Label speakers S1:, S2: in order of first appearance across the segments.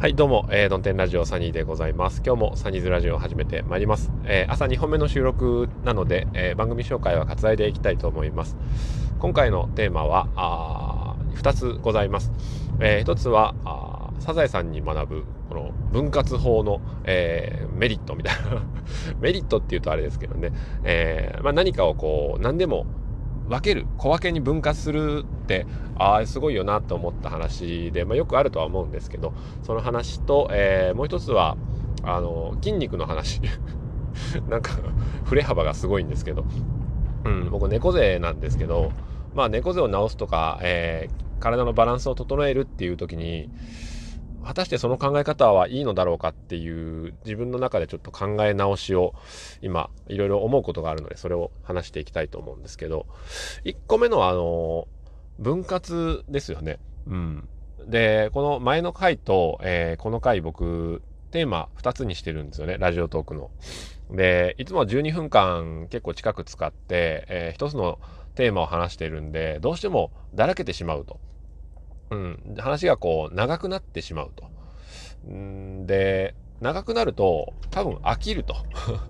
S1: はい、どうも、えー、ドンテンラジオサニーでございます。今日もサニーズラジオを始めてまいります。えー、朝2本目の収録なので、えー、番組紹介は割愛でいきたいと思います。今回のテーマは、あ2つございます。えー、1つは、あサザエさんに学ぶ、この分割法の、えー、メリットみたいな メリットっていうとあれですけどね、えーまあ、何かをこう、何でも分ける小分けに分割するってああすごいよなと思った話で、まあ、よくあるとは思うんですけどその話と、えー、もう一つはあの筋肉の話。なんか振れ幅がすごいんですけど、うん、僕猫背なんですけど、まあ、猫背を治すとか、えー、体のバランスを整えるっていう時に果たしてその考え方はいいのだろうかっていう自分の中でちょっと考え直しを今いろいろ思うことがあるのでそれを話していきたいと思うんですけど1個目のあの分割ですよね。うん。でこの前の回と、えー、この回僕テーマ2つにしてるんですよねラジオトークの。でいつも12分間結構近く使って、えー、1つのテーマを話してるんでどうしてもだらけてしまうと。うん、話がこう長くなってしまうと。んで長くなると多分飽きると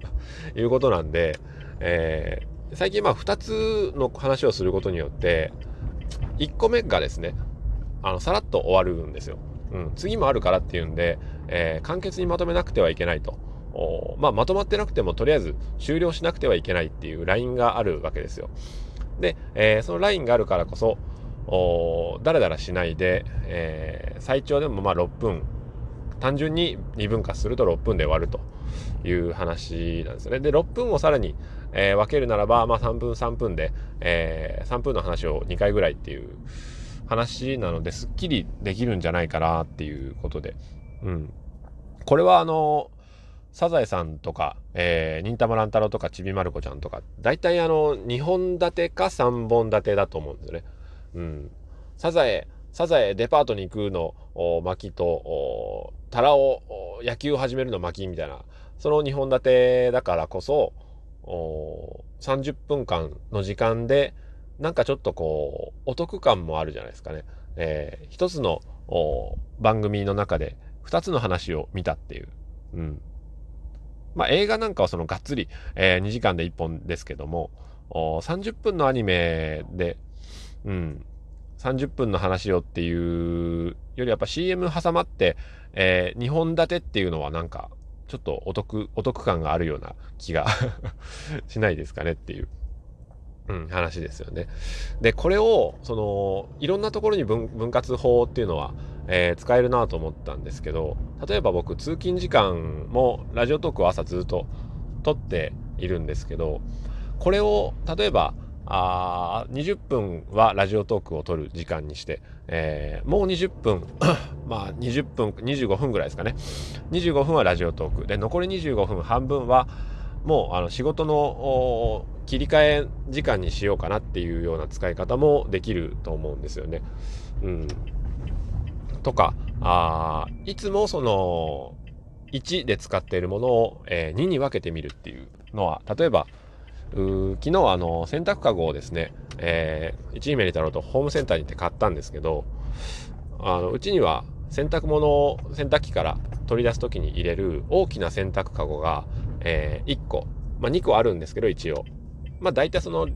S1: いうことなんで、えー、最近まあ2つの話をすることによって1個目がですねあのさらっと終わるんですよ。うん、次もあるからっていうんで、えー、簡潔にまとめなくてはいけないと。まあ、まとまってなくてもとりあえず終了しなくてはいけないっていうラインがあるわけですよ。で、えー、そのラインがあるからこそだらだらしないで、えー、最長でもまあ6分単純に2分割すると6分で終わるという話なんですね。で6分をさらに、えー、分けるならば、まあ、3分3分で、えー、3分の話を2回ぐらいっていう話なのですっきりできるんじゃないかなっていうことで、うん、これはあのサザエさんとか、えー、忍たま乱太郎とかちびまる子ちゃんとか大体あの2本立てか3本立てだと思うんですよね。うん、サザエサザエデパートに行くの巻とタラオ野球を始めるの巻みたいなその2本立てだからこそ30分間の時間でなんかちょっとこうお得感もあるじゃないですかね。えー、一つの番組の中で2つの話を見たっていう。うん。まあ映画なんかはそのがっつり、えー、2時間で1本ですけども30分のアニメでうん、30分の話をっていうよりやっぱ CM 挟まって、えー、2本立てっていうのはなんかちょっとお得、お得感があるような気が しないですかねっていう。うん、話ですよね。で、これを、その、いろんなところに分割法っていうのは、えー、使えるなと思ったんですけど、例えば僕、通勤時間もラジオトークを朝ずっと撮っているんですけど、これを、例えば、あ20分はラジオトークを取る時間にして、えー、もう20分 まあ20分25分ぐらいですかね。25分はラジオトーク。で残り25分半分はもうあの仕事の切り替え時間にしようかなっていうような使い方もできると思うんですよね。うん、とかあいつもその1で使っているものを、えー、2に分けてみるっていうのは例えば昨日あの洗濯かごをですね、えー、一姫に太郎とホームセンターに行って買ったんですけどあのうちには洗濯物を洗濯機から取り出す時に入れる大きな洗濯かごが、えー、1個、まあ、2個あるんですけど一応。まあ大体その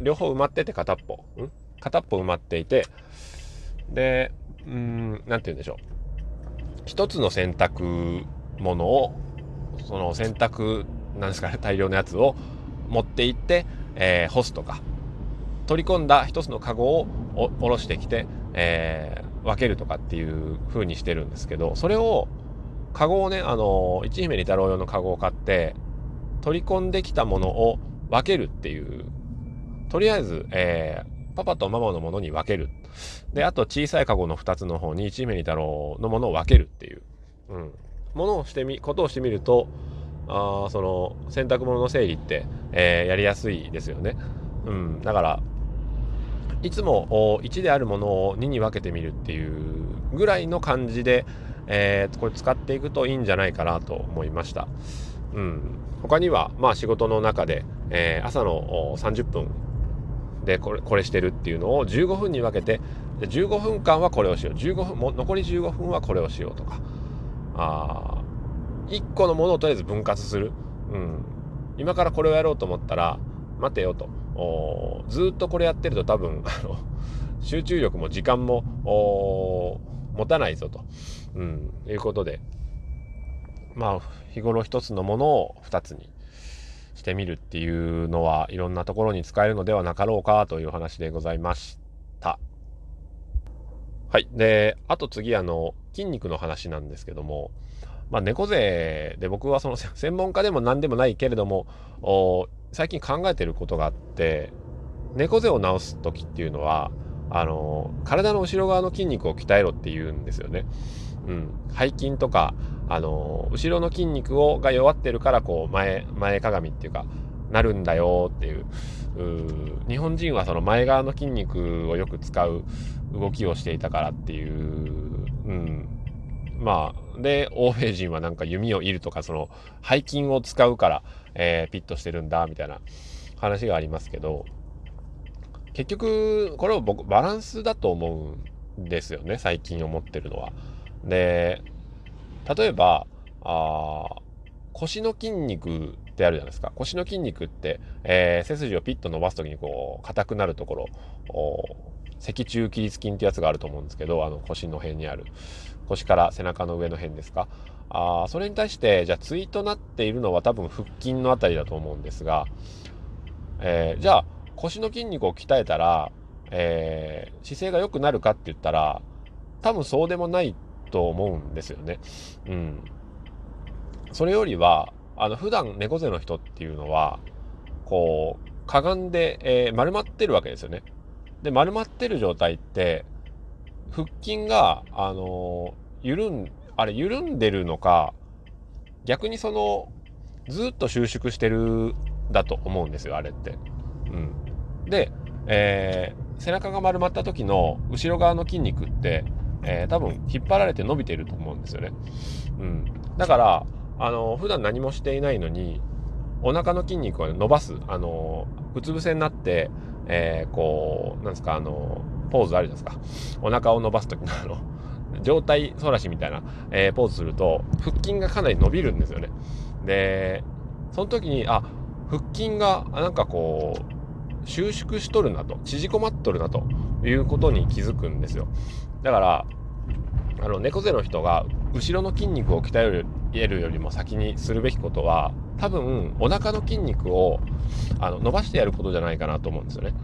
S1: 両方埋まってて片っぽ。ん？片っぽ埋まっていて。でうん何て言うんでしょう。一つの洗濯物をその洗濯なんですかね大量のやつを持って行って、えー、干すとか取り込んだ一つのカゴを下ろしてきて、えー、分けるとかっていう風にしてるんですけどそれをカゴをねあの一姫二太郎用のカゴを買って取り込んできたものを分けるっていうとりあえず、えー、パパとママのものに分ける。であと小さいカゴの2つの方に一姫二太郎のものを分けるっていう、うん、ものをしてみことをしてみるとあその洗濯物の整理って、えー、やりやすいですよね。うん、だからいつも1であるものを2に分けてみるっていうぐらいの感じで、えー、これ使っていくといいんじゃないかなと思いました。うん、他には、まあ、仕事の中で、えー、朝の30分でこれこれしてるっていうのを15分に分けて15分間はこれをしよう15分も残り15分はこれをしようとかあ1個のものをとりあえず分割する、うん、今からこれをやろうと思ったら待てよと。ずっとこれやってると多分あの集中力も時間も持たないぞと、うん、いうことで。まあ日頃一つのものを2つにしてみるっていうのはいろんなところに使えるのではなかろうかという話でございました。はい。で、あと次あの筋肉の話なんですけども、まあ、猫背で僕はその専門家でも何でもないけれども最近考えてることがあって猫背を治す時っていうのはあの体の後ろ側の筋肉を鍛えろって言うんですよね。うん、背筋とかあの後ろの筋肉をが弱ってるからこう前前かがみっていうかなるんだよっていう。日本人はその前側の筋肉をよく使う動きをしていたからっていう、うん、まあで欧米人はなんか弓を射るとかその背筋を使うから、えー、ピッとしてるんだみたいな話がありますけど結局これは僕バランスだと思うんですよね最近思ってるのは。で例えばあ腰の筋肉ってあるじゃないですか腰の筋肉って、えー、背筋をピッと伸ばす時にこう硬くなるところ脊柱起立筋ってやつがあると思うんですけどあの腰の辺にある腰から背中の上の辺ですか？あそれに対してじゃあ対となっているのは多分腹筋の辺りだと思うんですが、えー、じゃあ腰の筋肉を鍛えたら、えー、姿勢が良くなるかって言ったら多分そうでもないと思うんですよね。うん。それよりはあの普段猫背の人っていうのはこうかがんで、えー、丸まってるわけですよね。で丸まってる状態って腹筋があの緩んあれ緩んでるのか逆にそのずっと収縮してるだと思うんですよあれって。うん、で、えー、背中が丸まった時の後ろ側の筋肉って、えー、多分引っ張られて伸びてると思うんですよね。うん、だからあの普段何もしていないのにお腹の筋肉を伸ばすあのうつ伏せになって、えー、こうなんですかあのポーズあるじゃないですか。お腹を伸ばす時のあの上体反らしみたいな、えー、ポーズすると腹筋がかなり伸びるんですよね。でその時にあ腹筋がなんかこう収縮しとるなと縮こまっとるなということに気づくんですよ。だからあの猫背の人が後ろの筋肉を鍛えるよりも先にするべきことは多分お腹の筋肉をあの伸ばしてやることじゃないかなと思うんですよね。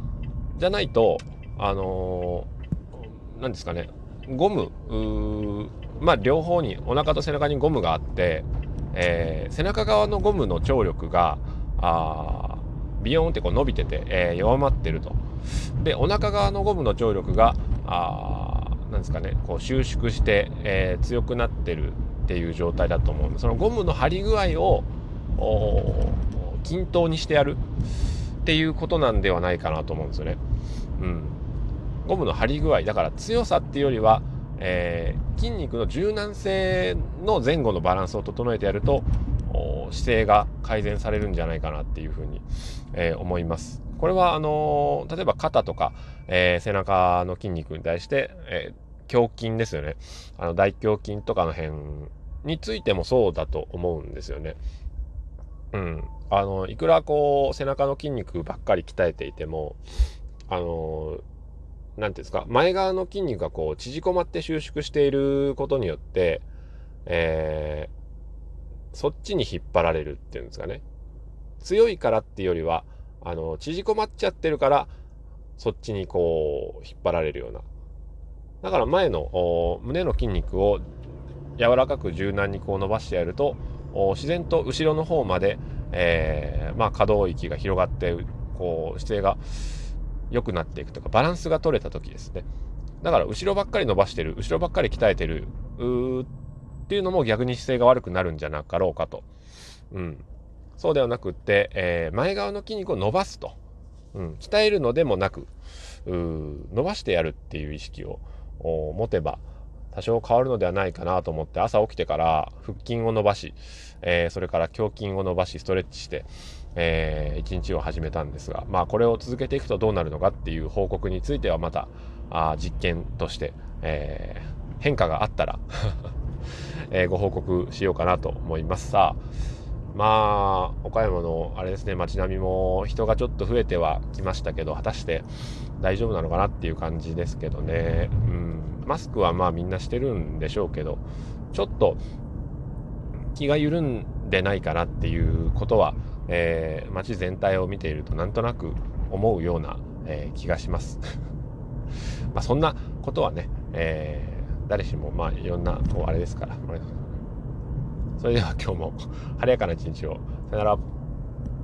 S1: じゃないとあの何ですかねゴムまあ両方にお腹と背中にゴムがあって、えー、背中側のゴムの張力があビヨーンってこう伸びてて、えー、弱まってると。でお腹側のゴムの張力があなんですかねこう収縮して、えー、強くなってるっていう状態だと思うんでそのゴムの張り具合を均等にしてやるっていうことなんではないかなと思うんですよね。うん、ゴムの張り具合だから強さっていうよりは、えー、筋肉の柔軟性の前後のバランスを整えてやると姿勢が改善されるんじゃないかなっていうふうに、えー、思います。これはあのー、例えば肩とか、えー、背中の筋肉に対して、え胸筋ですよね。あの大胸筋とかの辺についてもそうだと思うんですよね。うん、あのいくらこう背中の筋肉ばっかり鍛えていてもあの何て言うんですか前側の筋肉がこう縮こまって収縮していることによって、えー、そっちに引っ張られるっていうんですかね。強いからっていうよりはあの縮こまっちゃってるからそっちにこう引っ張られるようなだから前の胸の筋肉を柔らかく柔軟にこう伸ばしてやると自然と後ろの方まで、えー、まあ、可動域が広がってこう姿勢が良くなっていくとかバランスが取れた時ですね。だから後ろばっかり伸ばしてる後ろばっかり鍛えてるっていうのも逆に姿勢が悪くなるんじゃなかろうかと、うん、そうではなくって、えー、前側の筋肉を伸ばすと、うん、鍛えるのでもなく伸ばしてやるっていう意識を持てば多少変わるのではないかなと思って朝起きてから腹筋を伸ばし、えー、それから胸筋を伸ばしストレッチして、えー、一日を始めたんですがまあこれを続けていくとどうなるのかっていう報告についてはまたあ実験として、えー、変化があったら え、ご報告しようかなと思います。さあまあ岡山のあれですね街並みも人がちょっと増えてはきましたけど果たして大丈夫なのかなっていう感じですけどね。うん。マスクはまあみんなしてるんでしょうけどちょっと気が緩んでないかなっていうことは、えー、街全体を見ているとなんとなく思うような、えー、気がします。まあそんなことはね、えー、誰しもまあいろんなこうあれですから。それでは今日も晴れやかな一日を。さよなら。